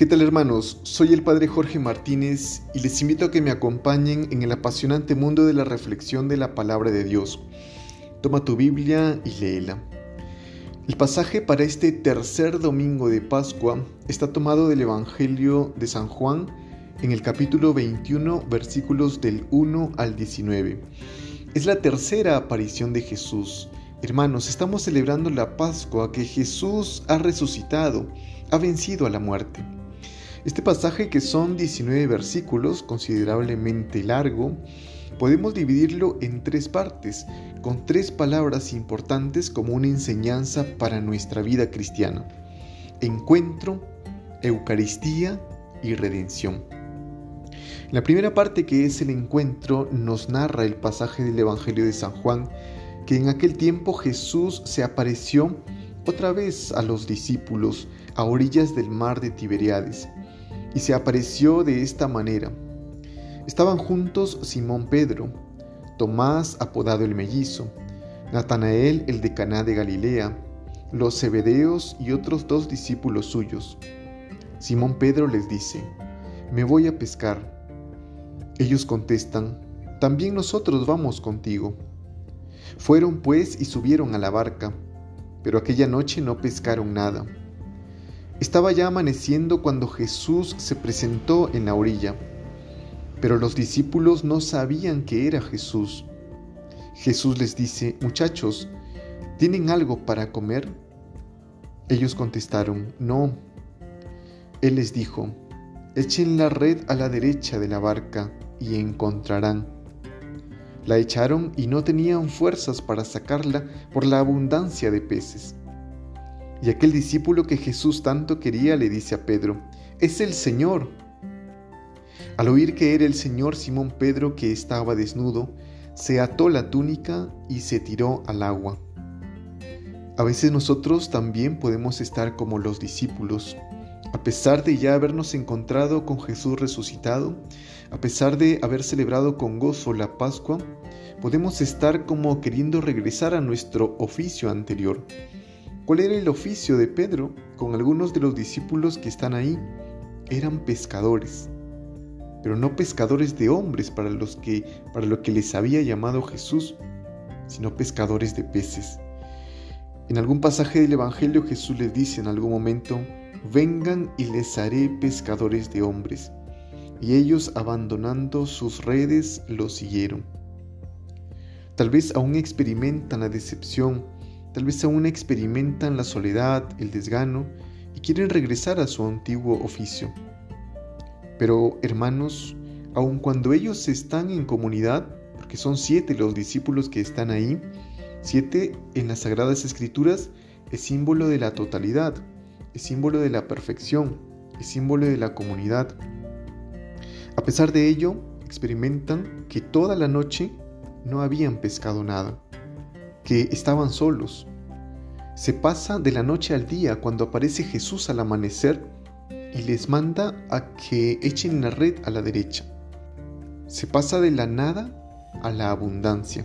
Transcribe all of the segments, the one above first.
¿Qué tal hermanos? Soy el Padre Jorge Martínez y les invito a que me acompañen en el apasionante mundo de la reflexión de la palabra de Dios. Toma tu Biblia y léela. El pasaje para este tercer domingo de Pascua está tomado del Evangelio de San Juan en el capítulo 21 versículos del 1 al 19. Es la tercera aparición de Jesús. Hermanos, estamos celebrando la Pascua que Jesús ha resucitado, ha vencido a la muerte. Este pasaje, que son 19 versículos, considerablemente largo, podemos dividirlo en tres partes, con tres palabras importantes como una enseñanza para nuestra vida cristiana. Encuentro, Eucaristía y redención. La primera parte que es el encuentro nos narra el pasaje del Evangelio de San Juan, que en aquel tiempo Jesús se apareció otra vez a los discípulos a orillas del mar de Tiberiades y se apareció de esta manera. Estaban juntos Simón Pedro, Tomás apodado el mellizo, Natanael el de Caná de Galilea, los Zebedeos y otros dos discípulos suyos. Simón Pedro les dice, Me voy a pescar. Ellos contestan, También nosotros vamos contigo. Fueron pues y subieron a la barca, pero aquella noche no pescaron nada. Estaba ya amaneciendo cuando Jesús se presentó en la orilla, pero los discípulos no sabían que era Jesús. Jesús les dice, muchachos, ¿tienen algo para comer? Ellos contestaron, no. Él les dijo, echen la red a la derecha de la barca y encontrarán. La echaron y no tenían fuerzas para sacarla por la abundancia de peces. Y aquel discípulo que Jesús tanto quería le dice a Pedro, es el Señor. Al oír que era el Señor, Simón Pedro, que estaba desnudo, se ató la túnica y se tiró al agua. A veces nosotros también podemos estar como los discípulos. A pesar de ya habernos encontrado con Jesús resucitado, a pesar de haber celebrado con gozo la Pascua, podemos estar como queriendo regresar a nuestro oficio anterior, ¿Cuál era el oficio de Pedro con algunos de los discípulos que están ahí? Eran pescadores, pero no pescadores de hombres para los que para lo que les había llamado Jesús, sino pescadores de peces. En algún pasaje del evangelio Jesús les dice en algún momento, "Vengan y les haré pescadores de hombres." Y ellos, abandonando sus redes, los siguieron. Tal vez aún experimentan la decepción Tal vez aún experimentan la soledad, el desgano y quieren regresar a su antiguo oficio. Pero hermanos, aun cuando ellos están en comunidad, porque son siete los discípulos que están ahí, siete en las Sagradas Escrituras es símbolo de la totalidad, es símbolo de la perfección, es símbolo de la comunidad. A pesar de ello, experimentan que toda la noche no habían pescado nada que estaban solos. Se pasa de la noche al día cuando aparece Jesús al amanecer y les manda a que echen la red a la derecha. Se pasa de la nada a la abundancia.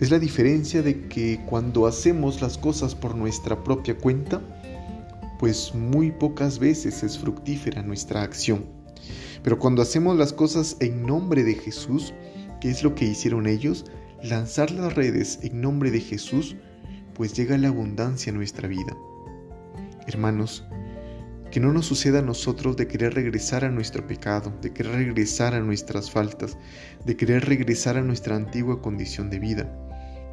Es la diferencia de que cuando hacemos las cosas por nuestra propia cuenta, pues muy pocas veces es fructífera nuestra acción. Pero cuando hacemos las cosas en nombre de Jesús, que es lo que hicieron ellos, lanzar las redes en nombre de Jesús, pues llega la abundancia a nuestra vida. Hermanos, que no nos suceda a nosotros de querer regresar a nuestro pecado, de querer regresar a nuestras faltas, de querer regresar a nuestra antigua condición de vida.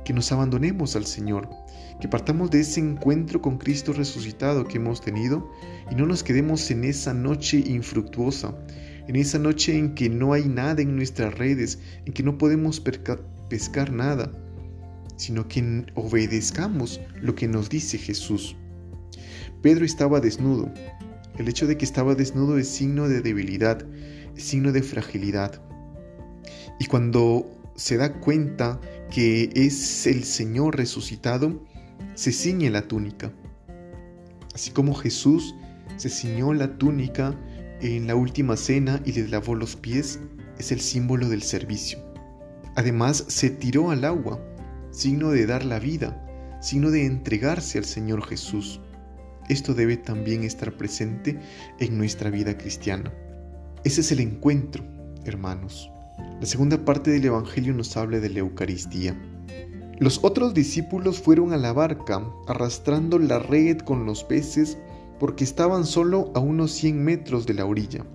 Que nos abandonemos al Señor, que partamos de ese encuentro con Cristo resucitado que hemos tenido y no nos quedemos en esa noche infructuosa, en esa noche en que no hay nada en nuestras redes, en que no podemos pescar nada, sino que obedezcamos lo que nos dice Jesús. Pedro estaba desnudo. El hecho de que estaba desnudo es signo de debilidad, es signo de fragilidad. Y cuando se da cuenta que es el Señor resucitado, se ciñe la túnica. Así como Jesús se ciñó la túnica en la última cena y le lavó los pies, es el símbolo del servicio. Además, se tiró al agua, signo de dar la vida, signo de entregarse al Señor Jesús. esto debe también estar presente en nuestra vida cristiana. Ese es el encuentro, hermanos. La segunda parte del Evangelio nos habla de la Eucaristía. Los otros discípulos fueron a la barca arrastrando la red con los peces porque estaban solo a unos 100 metros de la orilla.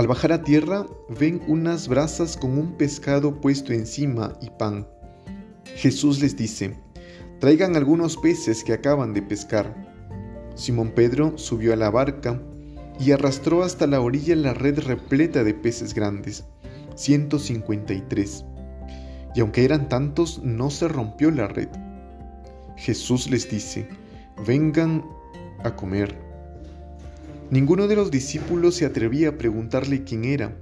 Al bajar a tierra ven unas brasas con un pescado puesto encima y pan. Jesús les dice, traigan algunos peces que acaban de pescar. Simón Pedro subió a la barca y arrastró hasta la orilla la red repleta de peces grandes, 153. Y aunque eran tantos, no se rompió la red. Jesús les dice, vengan a comer. Ninguno de los discípulos se atrevía a preguntarle quién era,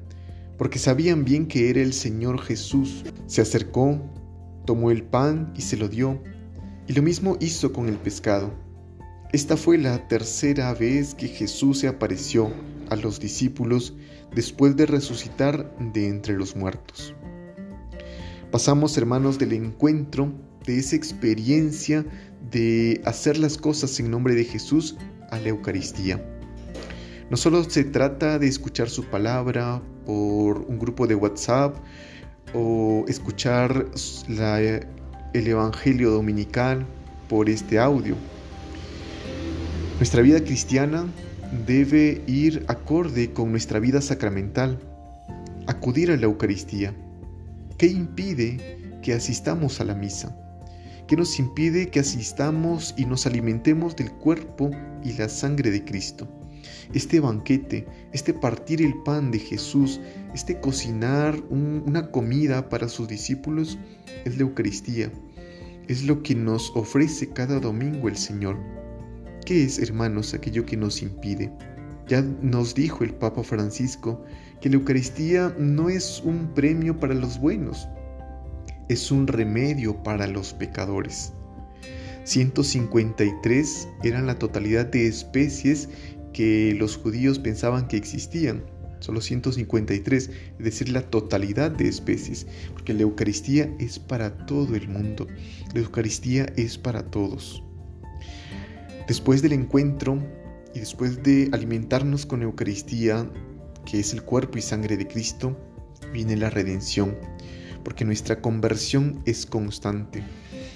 porque sabían bien que era el Señor Jesús. Se acercó, tomó el pan y se lo dio, y lo mismo hizo con el pescado. Esta fue la tercera vez que Jesús se apareció a los discípulos después de resucitar de entre los muertos. Pasamos, hermanos, del encuentro, de esa experiencia de hacer las cosas en nombre de Jesús a la Eucaristía. No solo se trata de escuchar su palabra por un grupo de WhatsApp o escuchar el Evangelio Dominical por este audio. Nuestra vida cristiana debe ir acorde con nuestra vida sacramental, acudir a la Eucaristía. ¿Qué impide que asistamos a la misa? ¿Qué nos impide que asistamos y nos alimentemos del cuerpo y la sangre de Cristo? Este banquete, este partir el pan de Jesús, este cocinar una comida para sus discípulos es la Eucaristía. Es lo que nos ofrece cada domingo el Señor. ¿Qué es, hermanos, aquello que nos impide? Ya nos dijo el Papa Francisco que la Eucaristía no es un premio para los buenos, es un remedio para los pecadores. 153 eran la totalidad de especies que los judíos pensaban que existían. Solo 153, es decir, la totalidad de especies, porque la Eucaristía es para todo el mundo. La Eucaristía es para todos. Después del encuentro y después de alimentarnos con Eucaristía, que es el cuerpo y sangre de Cristo, viene la redención porque nuestra conversión es constante,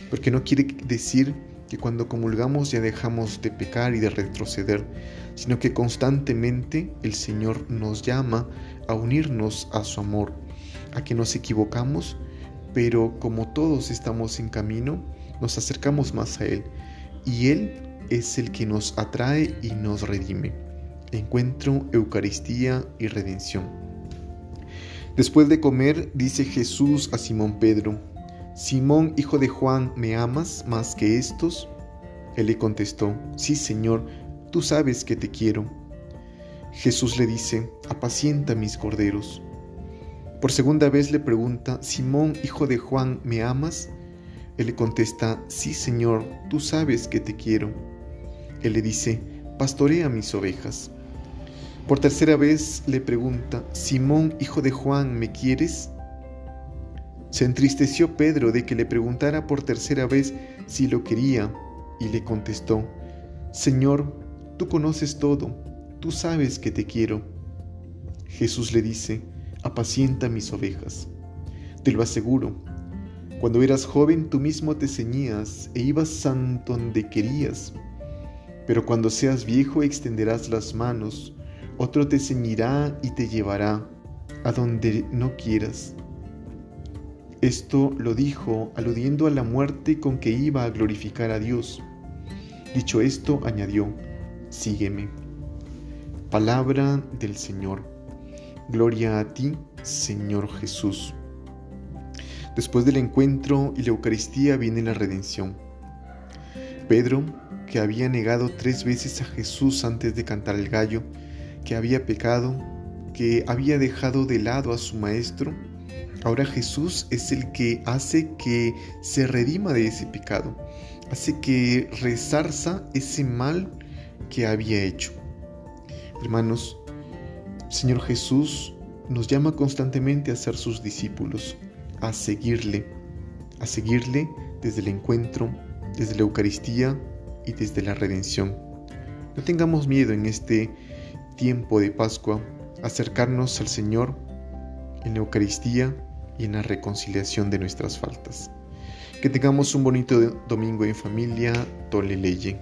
porque no quiere decir que cuando comulgamos ya dejamos de pecar y de retroceder, sino que constantemente el Señor nos llama a unirnos a su amor, a que nos equivocamos, pero como todos estamos en camino, nos acercamos más a Él, y Él es el que nos atrae y nos redime. Encuentro, Eucaristía y redención. Después de comer, dice Jesús a Simón Pedro, Simón, hijo de Juan, ¿me amas más que estos? Él le contestó, Sí, Señor, tú sabes que te quiero. Jesús le dice, apacienta mis corderos. Por segunda vez le pregunta, Simón, hijo de Juan, ¿me amas? Él le contesta, Sí, Señor, tú sabes que te quiero. Él le dice, pastorea mis ovejas. Por tercera vez le pregunta, Simón, hijo de Juan, ¿me quieres? Se entristeció Pedro de que le preguntara por tercera vez si lo quería y le contestó, Señor, tú conoces todo, tú sabes que te quiero. Jesús le dice, apacienta mis ovejas. Te lo aseguro, cuando eras joven tú mismo te ceñías e ibas a donde querías, pero cuando seas viejo extenderás las manos, otro te ceñirá y te llevará a donde no quieras. Esto lo dijo aludiendo a la muerte con que iba a glorificar a Dios. Dicho esto, añadió, sígueme. Palabra del Señor. Gloria a ti, Señor Jesús. Después del encuentro y la Eucaristía viene la redención. Pedro, que había negado tres veces a Jesús antes de cantar el gallo, que había pecado, que había dejado de lado a su maestro, ahora Jesús es el que hace que se redima de ese pecado, hace que resarza ese mal que había hecho. Hermanos, Señor Jesús nos llama constantemente a ser sus discípulos, a seguirle, a seguirle desde el encuentro, desde la Eucaristía, y desde la redención. No tengamos miedo en este tiempo de Pascua acercarnos al Señor en la Eucaristía y en la reconciliación de nuestras faltas. Que tengamos un bonito domingo en familia, Tole Leye.